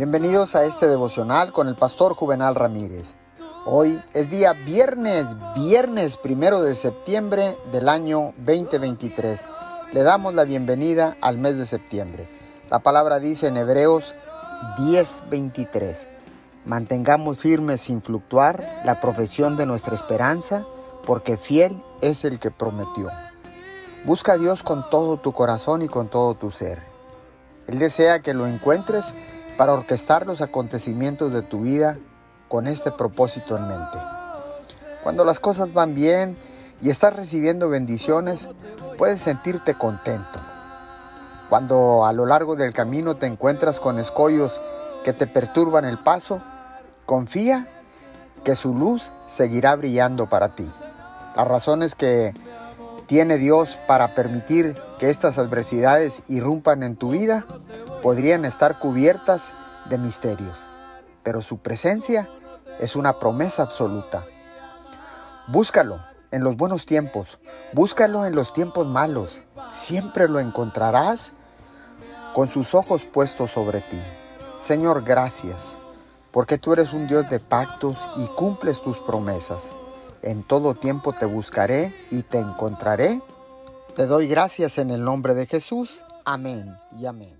Bienvenidos a este devocional con el pastor Juvenal Ramírez. Hoy es día viernes, viernes primero de septiembre del año 2023. Le damos la bienvenida al mes de septiembre. La palabra dice en Hebreos 10:23. Mantengamos firmes sin fluctuar la profesión de nuestra esperanza, porque fiel es el que prometió. Busca a Dios con todo tu corazón y con todo tu ser. Él desea que lo encuentres para orquestar los acontecimientos de tu vida con este propósito en mente. Cuando las cosas van bien y estás recibiendo bendiciones, puedes sentirte contento. Cuando a lo largo del camino te encuentras con escollos que te perturban el paso, confía que su luz seguirá brillando para ti. Las razones que tiene Dios para permitir que estas adversidades irrumpan en tu vida podrían estar cubiertas de misterios, pero su presencia es una promesa absoluta. Búscalo en los buenos tiempos, búscalo en los tiempos malos, siempre lo encontrarás con sus ojos puestos sobre ti. Señor, gracias, porque tú eres un Dios de pactos y cumples tus promesas. En todo tiempo te buscaré y te encontraré. Te doy gracias en el nombre de Jesús. Amén y amén.